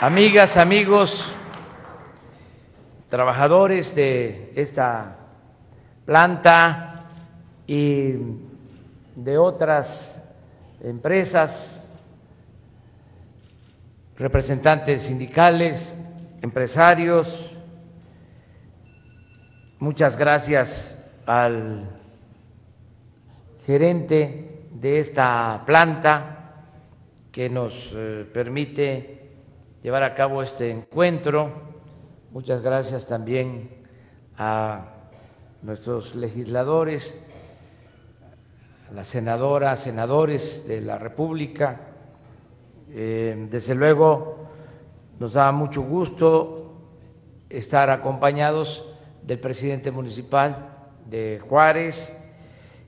amigas, amigos, trabajadores de esta planta y de otras empresas, representantes sindicales, empresarios, muchas gracias al gerente de esta planta que nos eh, permite llevar a cabo este encuentro. Muchas gracias también a nuestros legisladores, a la senadora, senadores de la República. Eh, desde luego nos da mucho gusto estar acompañados del presidente municipal de Juárez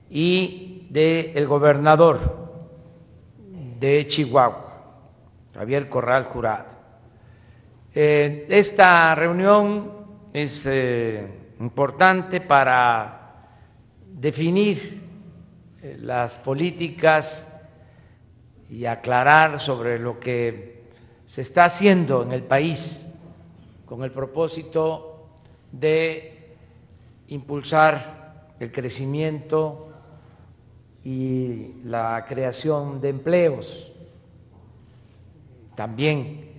y del gobernador de Chihuahua, Javier Corral Jurado. Eh, esta reunión es eh, importante para definir eh, las políticas y aclarar sobre lo que se está haciendo en el país con el propósito de impulsar el crecimiento y la creación de empleos. También,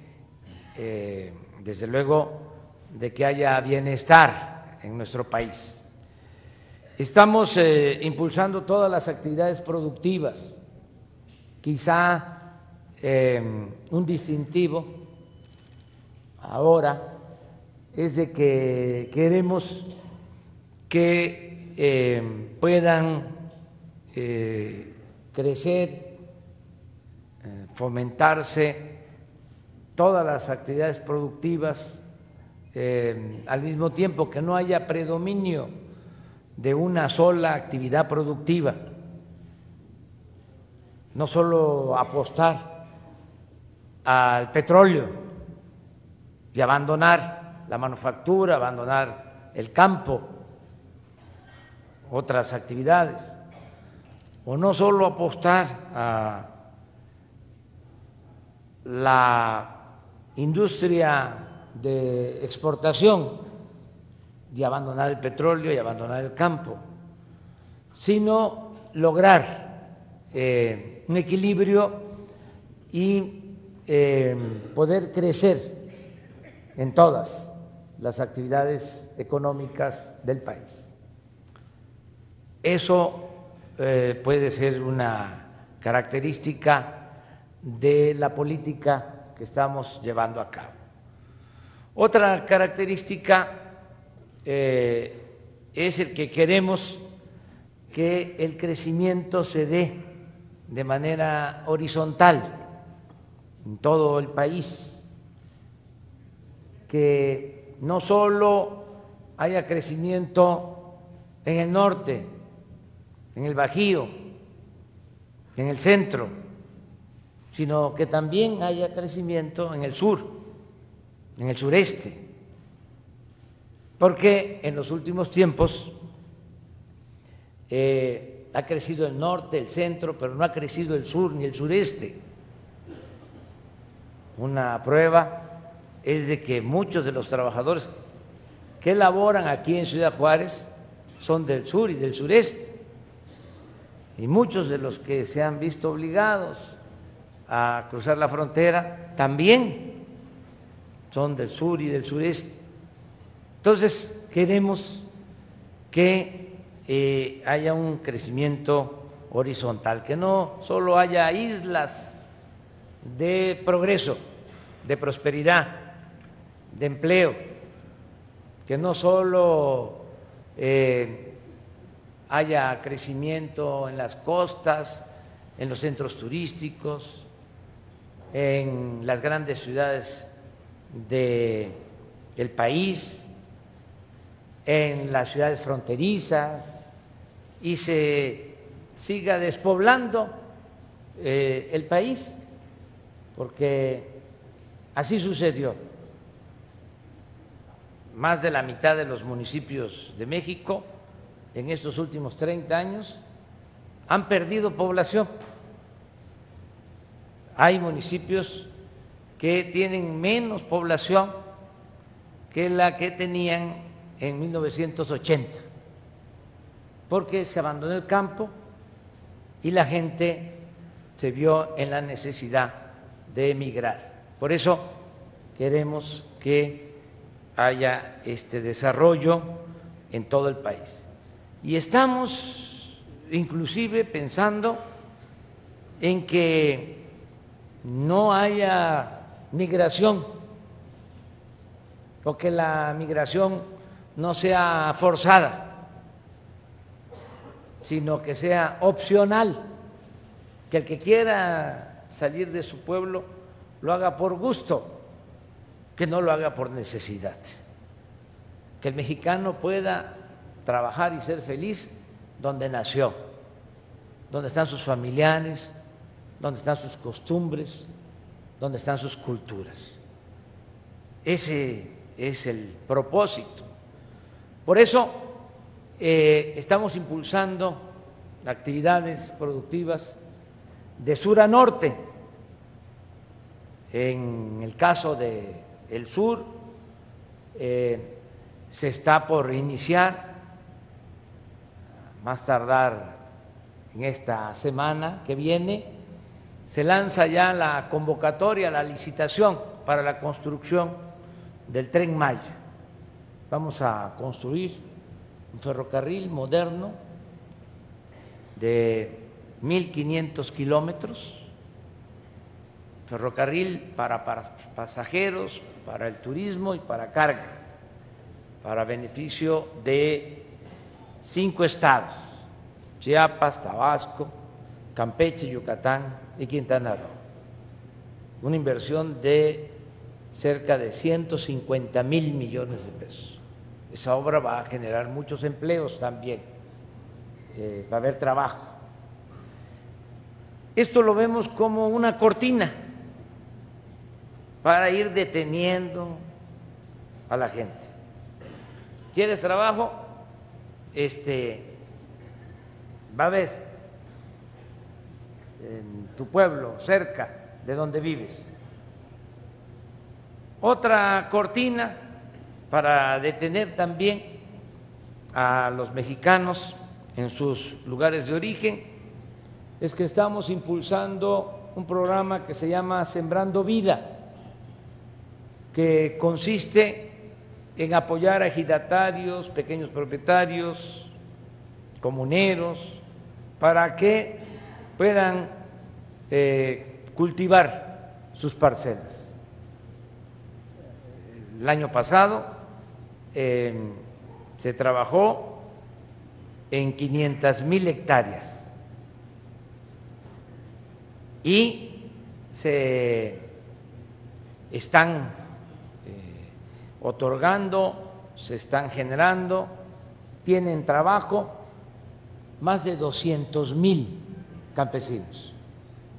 eh, desde luego, de que haya bienestar en nuestro país. Estamos eh, impulsando todas las actividades productivas. Quizá eh, un distintivo ahora es de que queremos que puedan crecer, fomentarse todas las actividades productivas eh, al mismo tiempo que no haya predominio de una sola actividad productiva, no solo apostar al petróleo y abandonar la manufactura, abandonar el campo, otras actividades o no solo apostar a la industria de exportación y abandonar el petróleo y abandonar el campo, sino lograr eh, un equilibrio y eh, poder crecer en todas las actividades económicas del país. Eso eh, puede ser una característica de la política que estamos llevando a cabo. Otra característica eh, es el que queremos que el crecimiento se dé de manera horizontal en todo el país, que no solo haya crecimiento en el norte, en el Bajío, en el centro, sino que también haya crecimiento en el sur, en el sureste, porque en los últimos tiempos eh, ha crecido el norte, el centro, pero no ha crecido el sur ni el sureste. Una prueba es de que muchos de los trabajadores que laboran aquí en Ciudad Juárez son del sur y del sureste y muchos de los que se han visto obligados a cruzar la frontera también son del sur y del sureste. Entonces, queremos que eh, haya un crecimiento horizontal, que no solo haya islas de progreso, de prosperidad, de empleo, que no solo eh, haya crecimiento en las costas, en los centros turísticos, en las grandes ciudades del país, en las ciudades fronterizas y se siga despoblando eh, el país, porque así sucedió. Más de la mitad de los municipios de México en estos últimos 30 años han perdido población. Hay municipios que tienen menos población que la que tenían en 1980, porque se abandonó el campo y la gente se vio en la necesidad de emigrar. Por eso queremos que haya este desarrollo en todo el país. Y estamos inclusive pensando en que no haya migración o que la migración no sea forzada, sino que sea opcional, que el que quiera salir de su pueblo lo haga por gusto, que no lo haga por necesidad, que el mexicano pueda trabajar y ser feliz donde nació, donde están sus familiares, donde están sus costumbres, donde están sus culturas. Ese es el propósito. Por eso eh, estamos impulsando actividades productivas de sur a norte. En el caso del el sur, eh, se está por iniciar, más tardar en esta semana que viene, se lanza ya la convocatoria, la licitación para la construcción del tren Maya. Vamos a construir un ferrocarril moderno de 1.500 kilómetros, ferrocarril para, para pasajeros, para el turismo y para carga, para beneficio de cinco estados, Chiapas, Tabasco, Campeche, Yucatán y Quintana Roo. Una inversión de cerca de 150 mil millones de pesos. Esa obra va a generar muchos empleos también, eh, va a haber trabajo. Esto lo vemos como una cortina para ir deteniendo a la gente. ¿Quieres trabajo? Este va a haber en tu pueblo, cerca de donde vives. Otra cortina para detener también a los mexicanos en sus lugares de origen es que estamos impulsando un programa que se llama Sembrando Vida que consiste en apoyar a ejidatarios, pequeños propietarios, comuneros, para que puedan eh, cultivar sus parcelas. El año pasado em, se trabajó en 500 mil hectáreas y se están otorgando, se están generando, tienen trabajo más de 200 mil campesinos.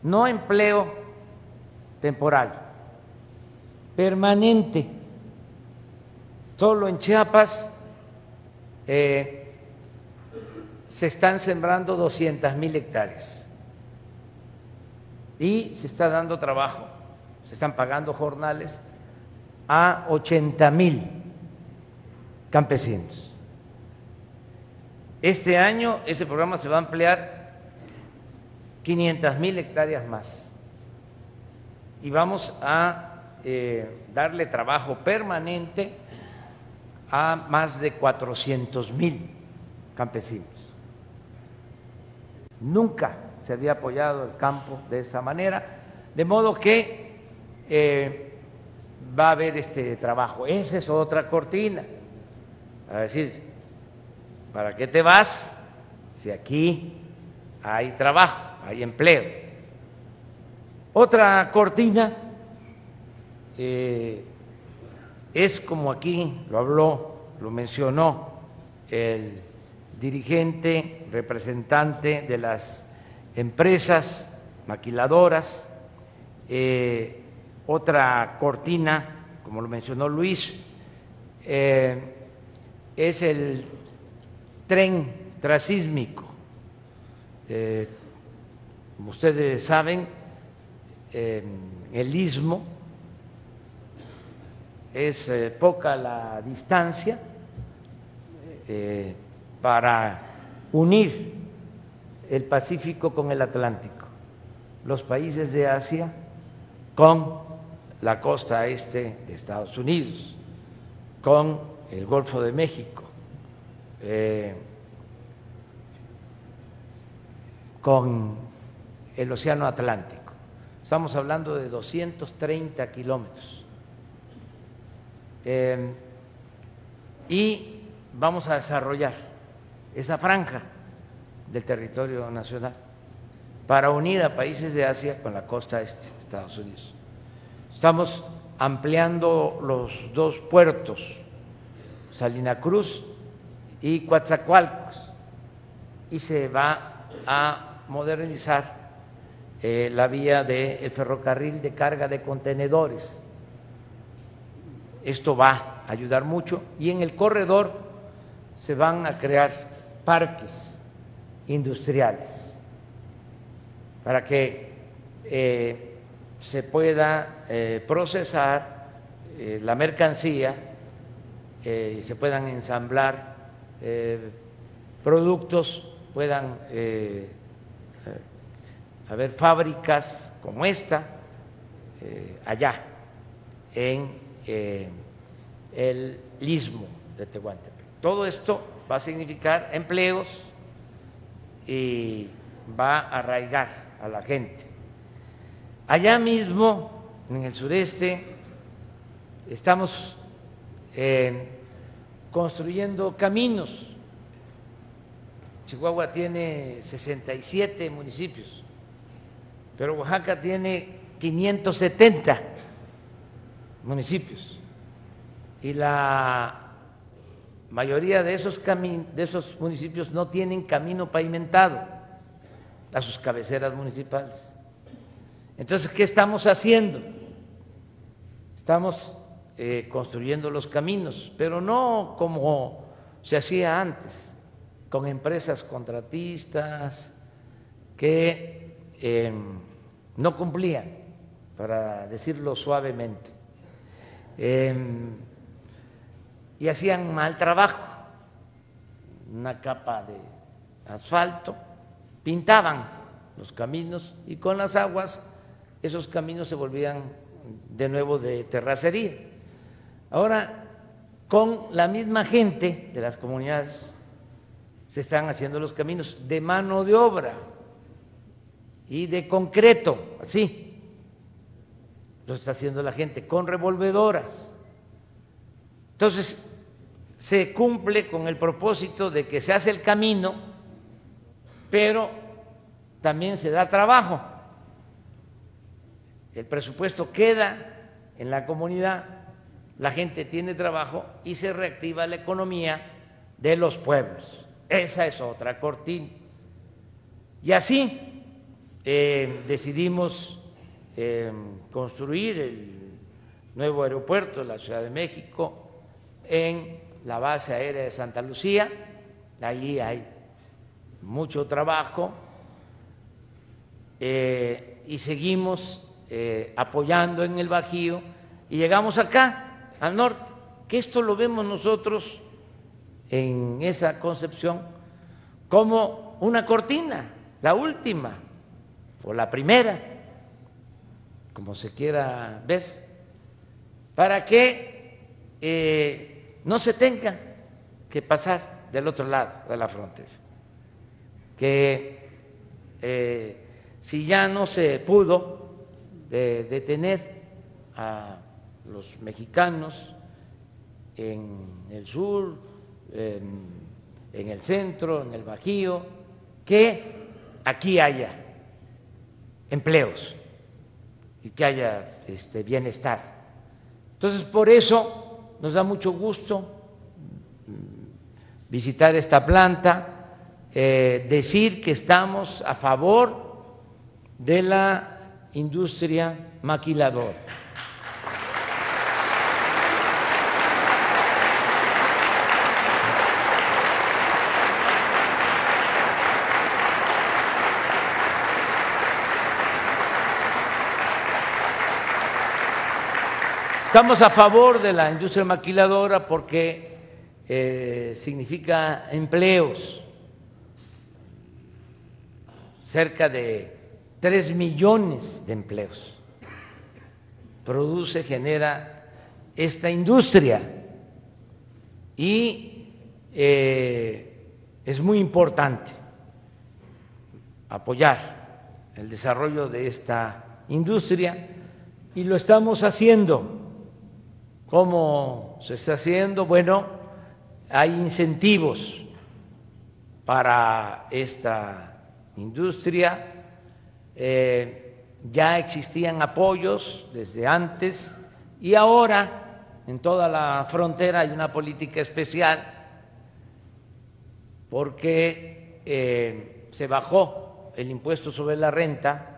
No empleo temporal, permanente. Solo en Chiapas eh, se están sembrando 200 mil hectáreas y se está dando trabajo, se están pagando jornales a 80 mil campesinos. Este año ese programa se va a ampliar 500 mil hectáreas más y vamos a eh, darle trabajo permanente a más de 400 mil campesinos. Nunca se había apoyado el campo de esa manera, de modo que eh, va a haber este trabajo. Esa es otra cortina. A decir, ¿para qué te vas si aquí hay trabajo, hay empleo? Otra cortina eh, es como aquí lo habló, lo mencionó el dirigente, representante de las empresas maquiladoras, eh, otra cortina, como lo mencionó Luis, eh, es el tren trasísmico. Como ustedes saben, el istmo es eh, poca la distancia eh, para unir el Pacífico con el Atlántico, los países de Asia con la costa este de Estados Unidos, con el Golfo de México, eh, con el Océano Atlántico. Estamos hablando de 230 kilómetros. Eh, y vamos a desarrollar esa franja del territorio nacional para unir a países de Asia con la costa este de Estados Unidos. Estamos ampliando los dos puertos, Salina Cruz y Coatzacoalcos, y se va a modernizar eh, la vía del ferrocarril de carga de contenedores. Esto va a ayudar mucho y en el corredor se van a crear parques industriales para que eh, se pueda eh, procesar la mercancía y se puedan ensamblar productos, puedan haber fábricas como esta eh, allá en eh, el istmo de Tehuantepec. Todo esto va a significar empleos y va a arraigar a la gente. Allá mismo, en el sureste, estamos eh, construyendo caminos. Chihuahua tiene 67 municipios pero Oaxaca tiene 570 municipios y la mayoría de esos, de esos municipios no tienen camino pavimentado a sus cabeceras municipales. Entonces, ¿qué estamos haciendo? Estamos eh, construyendo los caminos, pero no como se hacía antes, con empresas contratistas que em, no cumplían, para decirlo suavemente, em, y hacían mal trabajo, una capa de asfalto, pintaban los caminos y con las aguas esos caminos se volvían de nuevo de terracería. Ahora, con la misma gente de las comunidades, se están haciendo los caminos de mano de obra y de concreto, así. Lo está haciendo la gente, con revolvedoras. Entonces, se cumple con el propósito de que se hace el camino, pero también se da trabajo. El presupuesto queda en la comunidad, la gente tiene trabajo y se reactiva la economía de los pueblos. Esa es otra cortina. Y así eh, decidimos eh, construir el nuevo aeropuerto de la Ciudad de México en la base aérea de Santa Lucía. Allí hay mucho trabajo eh, y seguimos apoyando en el Bajío y llegamos acá, al norte, que esto lo vemos nosotros en esa concepción como una cortina, la última o la primera, como se quiera ver, para que eh, no se tenga que pasar del otro lado de la frontera, que eh, si ya no se pudo detener a los mexicanos en el sur, en el centro, en el Bajío, que aquí haya empleos y que haya este, bienestar. Entonces, por eso nos da mucho gusto mm, visitar esta planta, eh, decir que estamos a favor de la industria maquiladora. Estamos a favor de la industria maquiladora porque eh, significa empleos, cerca de 3 millones de empleos. Produce, genera esta industria y eh, es muy importante apoyar el desarrollo de esta industria y lo estamos haciendo. ¿Cómo se está haciendo? Bueno, hay incentivos para esta industria, eh, ya existían apoyos desde antes y ahora en toda la frontera hay una política especial porque eh, se bajó el impuesto sobre la renta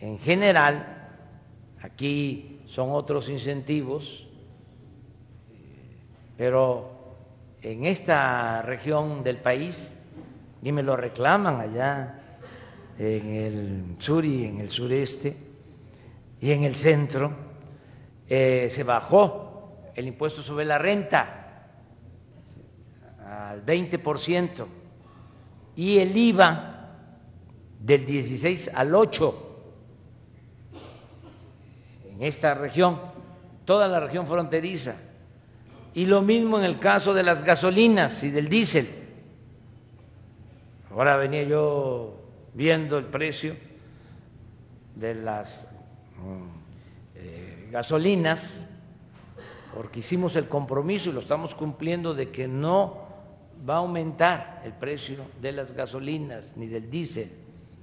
en general, aquí son otros incentivos, pero en esta región del país, y me lo reclaman allá en el sur y en el sureste y en el centro, eh, se bajó el impuesto sobre la renta al 20% y el IVA del 16 al 8 en esta región, toda la región fronteriza. Y lo mismo en el caso de las gasolinas y del diésel. Ahora venía yo viendo el precio de las mm, eh, gasolinas, porque hicimos el compromiso y lo estamos cumpliendo de que no va a aumentar el precio de las gasolinas, ni del diésel,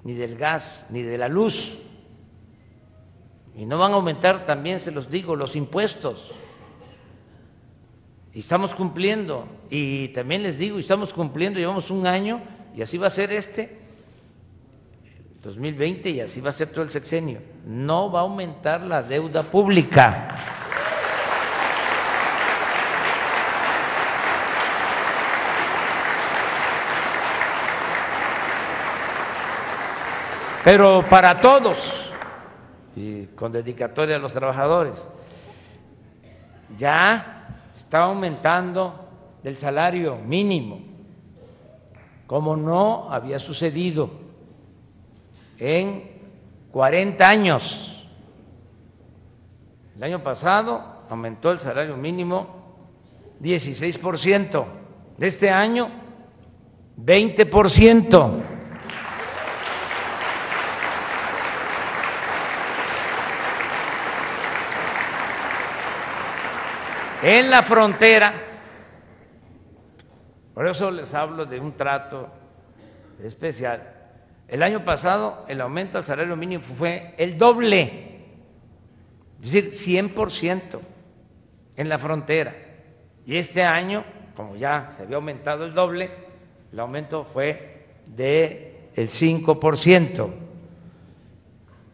ni del gas, ni de la luz. Y no van a aumentar también, se los digo, los impuestos. Y estamos cumpliendo. Y también les digo, estamos cumpliendo, llevamos un año y así va a ser este 2020 y así va a ser todo el sexenio. No va a aumentar la deuda pública. Pero para todos y con dedicatoria a los trabajadores. Ya está aumentando el salario mínimo, como no había sucedido en 40 años. El año pasado aumentó el salario mínimo 16%, de este año 20%. En la frontera. Por eso les hablo de un trato especial. El año pasado el aumento al salario mínimo fue el doble, es decir, 100% en la frontera. Y este año, como ya se había aumentado el doble, el aumento fue de el 5%.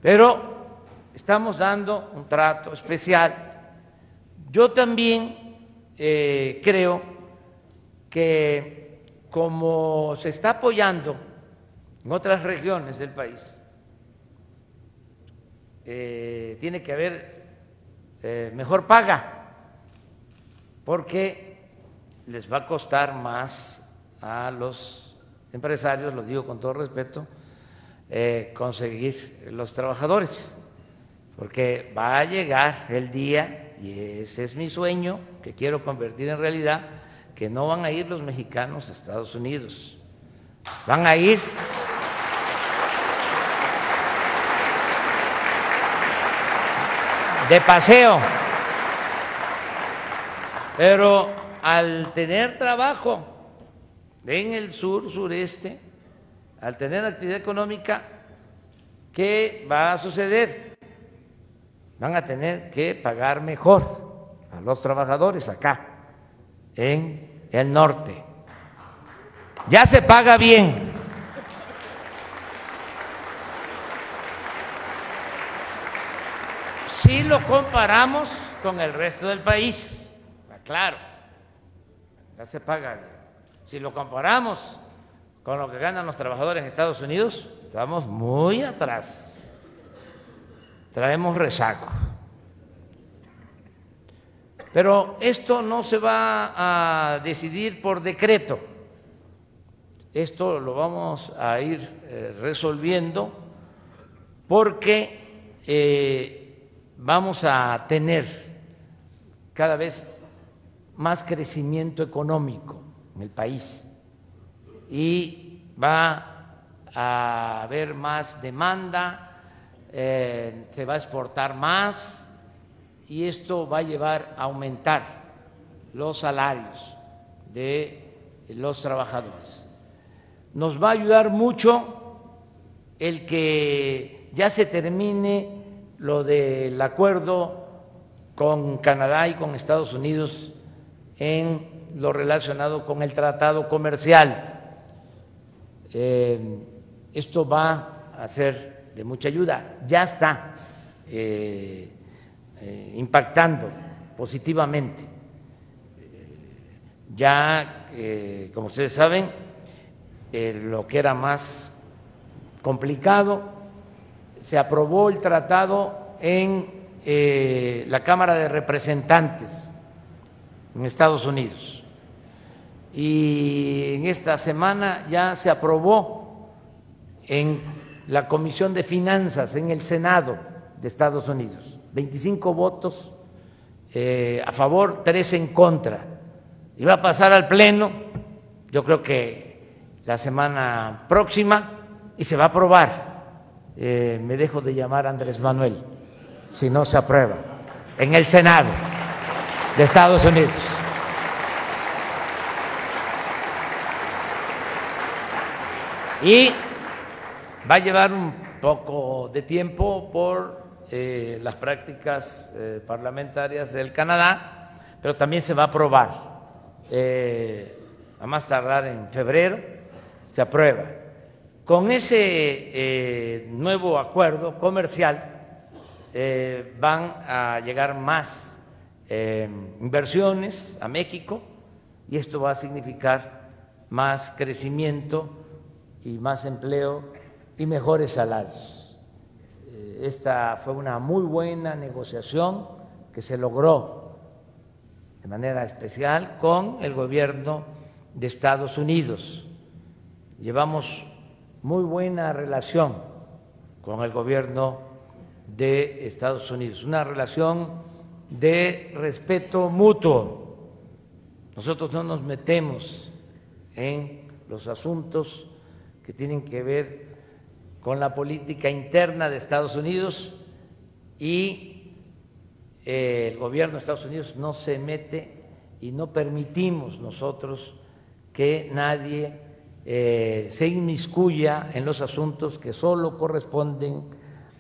Pero estamos dando un trato especial yo también eh, creo que como se está apoyando en otras regiones del país, eh, tiene que haber eh, mejor paga, porque les va a costar más a los empresarios, lo digo con todo respeto, conseguir los trabajadores, porque va a llegar el día y ese es mi sueño que quiero convertir en realidad, que no van a ir los mexicanos a Estados Unidos, van a ir. De paseo, pero al tener trabajo en el sur, sureste, al tener actividad económica, ¿qué va a suceder? Van a tener que pagar mejor a los trabajadores acá, en el norte. Ya se paga bien. Si lo comparamos con el resto del país, claro, ya se paga bien. Si lo comparamos con lo que ganan los trabajadores en Estados Unidos, estamos muy atrás traemos rezago. Pero esto no se va a decidir por decreto. Esto lo vamos a ir eh, resolviendo porque eh, vamos a tener cada vez más crecimiento económico en el país y va a haber más demanda, eh, se va a exportar más y esto va a llevar a aumentar los salarios de los trabajadores. Nos va a ayudar mucho el que ya se termine lo del acuerdo con Canadá y con Estados Unidos en lo relacionado con el tratado comercial. Eh, esto va a ser de mucha ayuda. Ya está eh, eh, impactando positivamente. Ya, eh, como ustedes saben, lo que era más complicado, se aprobó el tratado en la Cámara de Representantes en Estados Unidos. Y en esta semana ya se aprobó en la Comisión de Finanzas en el Senado de Estados Unidos. 25 votos eh, a favor, 3 en contra. Y va a pasar al Pleno, yo creo que la semana próxima, y se va a aprobar. Eh, me dejo de llamar Andrés Manuel, si no se aprueba, en el Senado de Estados Unidos. Y va a llevar un poco de tiempo por eh, las prácticas eh, parlamentarias del Canadá, pero también se va a aprobar. Eh, a más tardar en febrero se aprueba. Con ese nuevo acuerdo comercial van a llegar más inversiones a México y esto va a significar más crecimiento y más empleo y mejores salarios. Esta fue una muy buena negociación que se logró de manera especial con el gobierno de Estados Unidos. Llevamos muy buena relación con el gobierno de Estados Unidos, una relación de respeto mutuo. Nosotros no nos metemos en los asuntos que tienen que ver con la política interna de Estados Unidos y eh, el gobierno de Estados Unidos no se mete y no permitimos nosotros que nadie eh, se inmiscuya en los asuntos que solo corresponden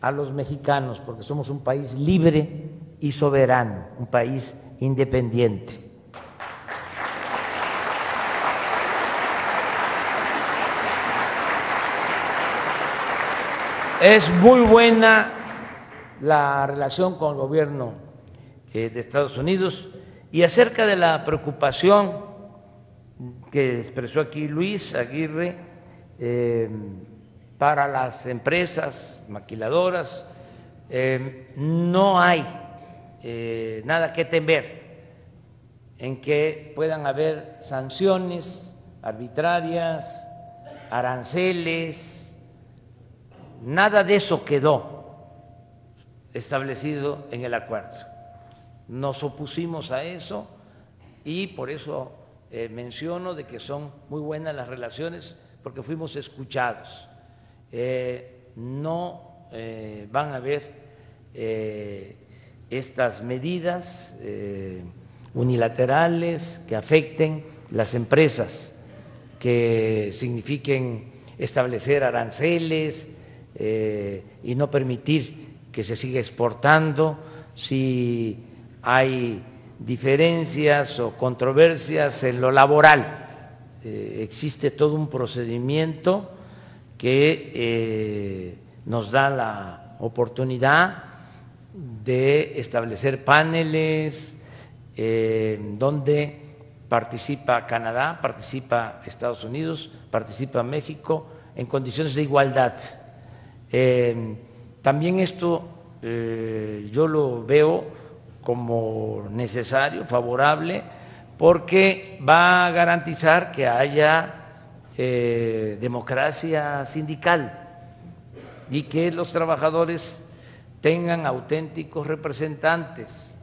a los mexicanos, porque somos un país libre y soberano, un país independiente. Es muy buena la relación con el gobierno eh, de Estados Unidos. Y acerca de la preocupación que expresó aquí Luis Aguirre eh, para las empresas maquiladoras, eh, no hay nada que temer en que puedan haber sanciones arbitrarias, aranceles, Nada de eso quedó establecido en el acuerdo. Nos opusimos a eso y por eso eh, menciono de que son muy buenas las relaciones porque fuimos escuchados. Eh, no eh, van a haber estas medidas unilaterales que afecten las empresas, que signifiquen establecer aranceles, eh, y no permitir que se siga exportando si hay diferencias o controversias en lo laboral. Eh, existe todo un procedimiento que eh, nos da la oportunidad de establecer paneles donde participa Canadá, participa Estados Unidos, participa México en condiciones de igualdad eh, también esto eh, yo lo veo como necesario, favorable, porque va a garantizar que haya eh, democracia sindical y que los trabajadores tengan auténticos representantes,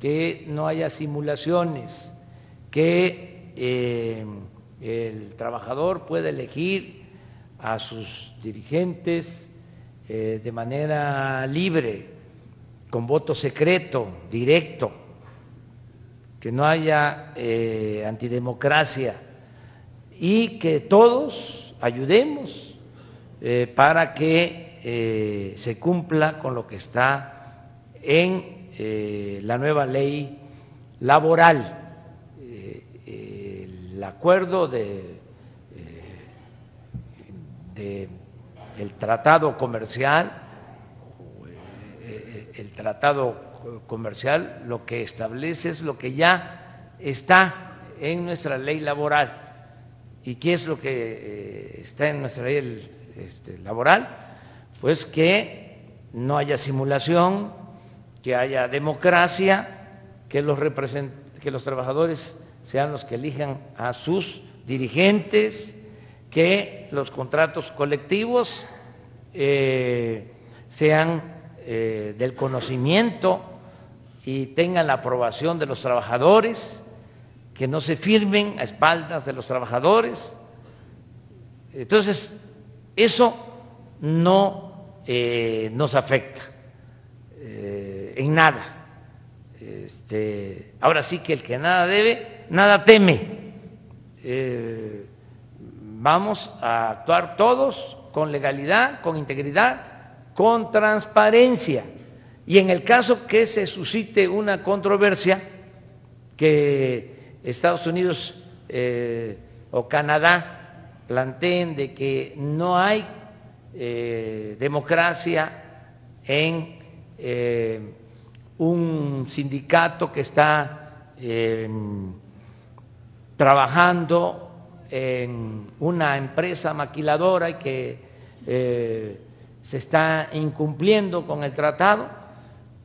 que no haya simulaciones, que el trabajador pueda elegir a sus dirigentes eh, de manera libre, con voto secreto, directo, que no haya eh, antidemocracia y que todos ayudemos eh, para que se cumpla con lo que está en la nueva ley laboral, el acuerdo de el tratado comercial, eh, el tratado comercial lo que establece es lo que ya está en nuestra ley laboral. ¿Y qué es lo que eh, está en nuestra ley este, laboral? Pues que no haya simulación, que haya democracia, que los, que los trabajadores sean los que elijan a sus dirigentes, que los contratos colectivos eh, sean eh, del conocimiento y tengan la aprobación de los trabajadores, que no se firmen a espaldas de los trabajadores. Entonces, eso no eh, nos afecta en nada. Este, ahora sí que el que nada debe, nada teme vamos a actuar todos con legalidad, con integridad, con transparencia. Y en el caso que se suscite una controversia, que Estados Unidos eh, o Canadá planteen de que no hay eh, democracia en eh, un sindicato que está trabajando en una empresa maquiladora y que eh, se está incumpliendo con el tratado,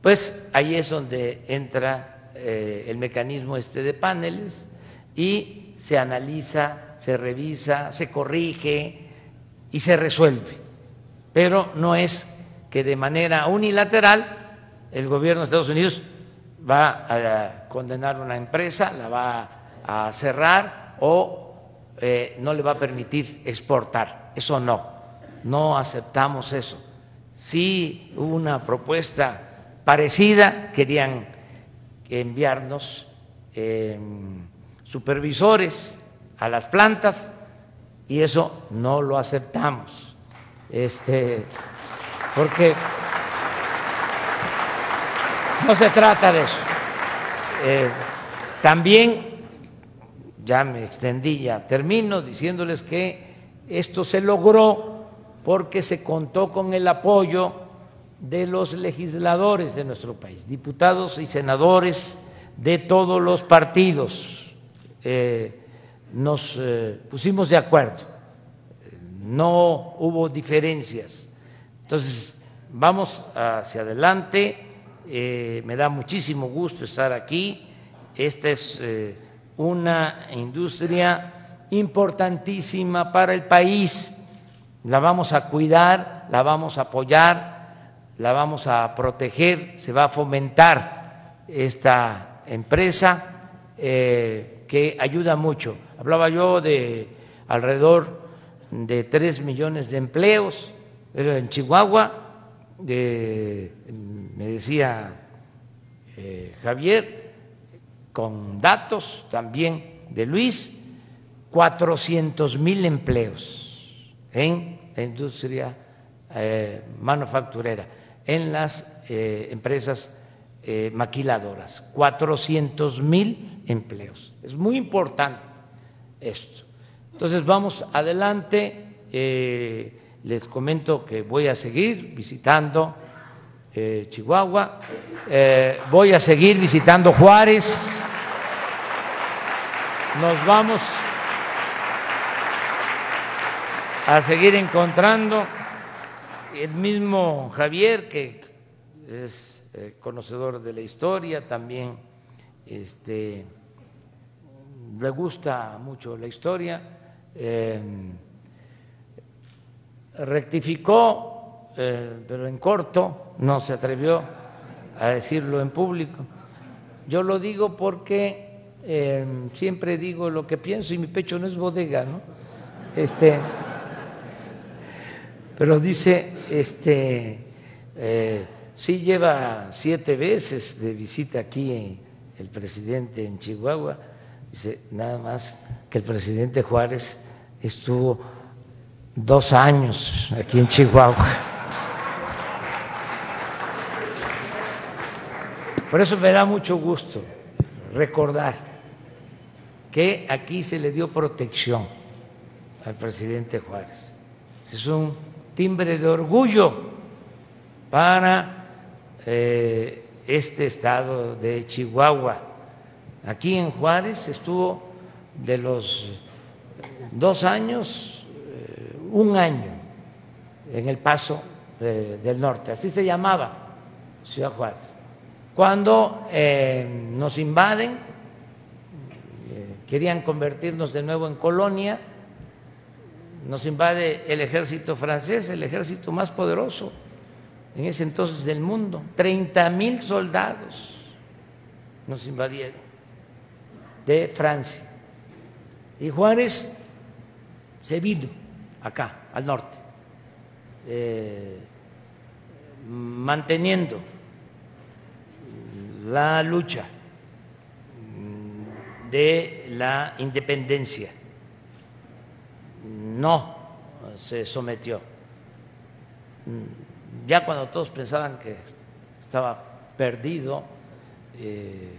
pues ahí es donde entra eh, el mecanismo este de paneles y se analiza, se revisa, se corrige y se resuelve. Pero no es que de manera unilateral el gobierno de Estados Unidos va a condenar una empresa, la va a cerrar o eh, no le va a permitir exportar. Eso no, no aceptamos eso. Sí hubo una propuesta parecida, querían enviarnos em, supervisores a las plantas y eso no lo aceptamos. Este, porque no se trata de eso. Eh, también ya me extendí, ya termino diciéndoles que esto se logró porque se contó con el apoyo de los legisladores de nuestro país, diputados y senadores de todos los partidos. Eh, nos eh, pusimos de acuerdo, no hubo diferencias. Entonces, vamos hacia adelante. Eh, me da muchísimo gusto estar aquí. Esta es una industria importantísima para el país. La vamos a cuidar, la vamos a apoyar, la vamos a proteger, se va a fomentar esta empresa eh, que ayuda mucho. Hablaba yo de alrededor de tres millones de empleos en Chihuahua, me decía eh, Javier, con datos también de Luis, 400 mil empleos en la industria eh, manufacturera, en las eh, empresas eh, maquiladoras, 400 mil empleos. Es muy importante esto. Entonces vamos adelante, les comento que voy a seguir visitando Chihuahua, voy a seguir visitando Juárez nos vamos a seguir encontrando. El mismo Javier, que es eh, conocedor de la historia, también este, le gusta mucho la historia, eh, rectificó, eh, pero en corto, no se atrevió a decirlo en público. Yo lo digo porque siempre digo lo que pienso y mi pecho no es bodega, ¿no? Este, pero dice, este, eh, sí lleva siete veces de visita aquí el presidente en Chihuahua, dice, nada más que el presidente Juárez estuvo dos años aquí en Chihuahua. Por eso me da mucho gusto recordar que aquí se le dio protección al presidente Juárez. Es un timbre de orgullo para eh, este estado de Chihuahua. Aquí en Juárez estuvo de los dos años, eh, un año en el paso eh, del norte, así se llamaba Ciudad Juárez. Cuando nos invaden, querían convertirnos de nuevo en colonia, nos invade el ejército francés, el ejército más poderoso en ese entonces del mundo. 30 mil soldados nos invadieron de Francia. Y Juárez se vino acá, al norte, eh, manteniendo la lucha de la independencia no se sometió. Ya cuando todos pensaban que estaba perdido eh,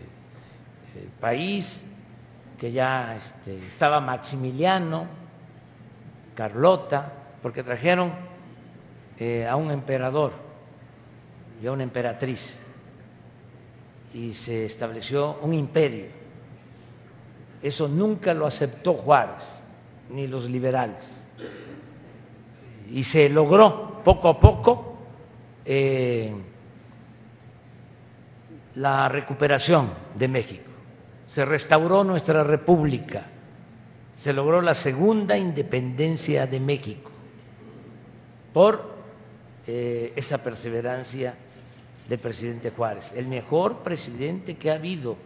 el país, que ya este, estaba Maximiliano, Carlota, porque trajeron eh, a un emperador y a una emperatriz y se estableció un imperio. Eso nunca lo aceptó Juárez ni los liberales. Y se logró poco a poco eh, la recuperación de México. Se restauró nuestra república, se logró la segunda independencia de México por eh, esa perseverancia del presidente Juárez, el mejor presidente que ha habido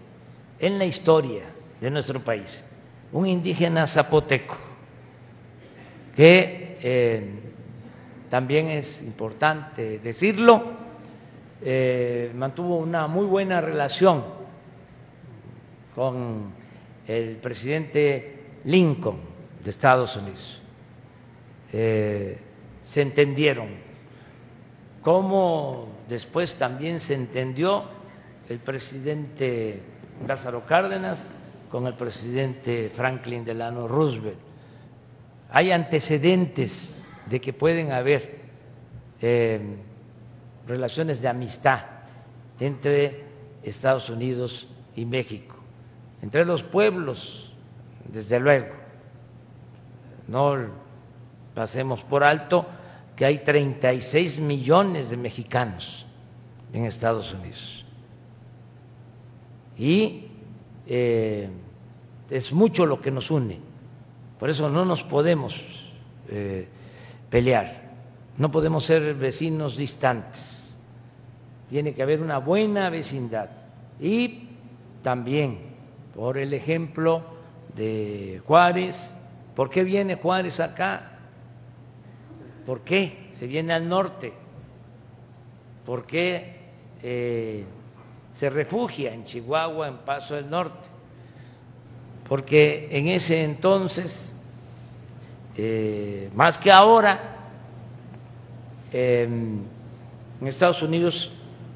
en la historia de nuestro país, un indígena zapoteco que eh, también es importante decirlo, eh, mantuvo una muy buena relación con el presidente Lincoln de Estados Unidos. Eh, se entendieron, como después también se entendió el presidente Lázaro Cárdenas con el presidente Franklin Delano Roosevelt hay antecedentes de que pueden haber eh, relaciones de amistad entre Estados Unidos y México, entre los pueblos, desde luego. No pasemos por alto que hay 36 millones de mexicanos en Estados Unidos. Y eh, es mucho lo que nos une por eso no nos podemos eh, pelear, no podemos ser vecinos distantes. Tiene que haber una buena vecindad. Y también, por el ejemplo de Juárez, ¿por qué viene Juárez acá? ¿Por qué se viene al norte? ¿Por qué eh, se refugia en Chihuahua, en Paso del Norte? porque en ese entonces, eh, más que ahora, en Estados Unidos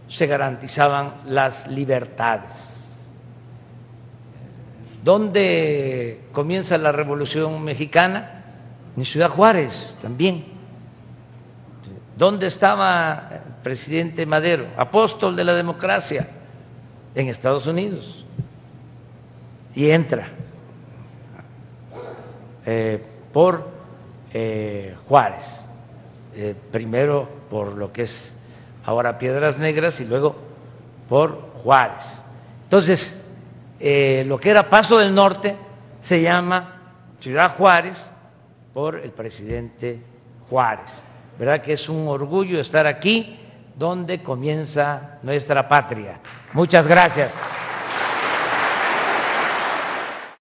se garantizaban las libertades. ¿Dónde comienza la Revolución Mexicana? En Ciudad Juárez también. ¿Dónde estaba el presidente Madero, apóstol de la democracia? En Estados Unidos. Y entra eh, por eh, Juárez, eh, primero por lo que es ahora Piedras Negras y luego por Juárez. Entonces, lo que era Paso del Norte se llama Ciudad Juárez por el presidente Juárez. ¿Verdad que es un orgullo estar aquí donde comienza nuestra patria? Muchas gracias.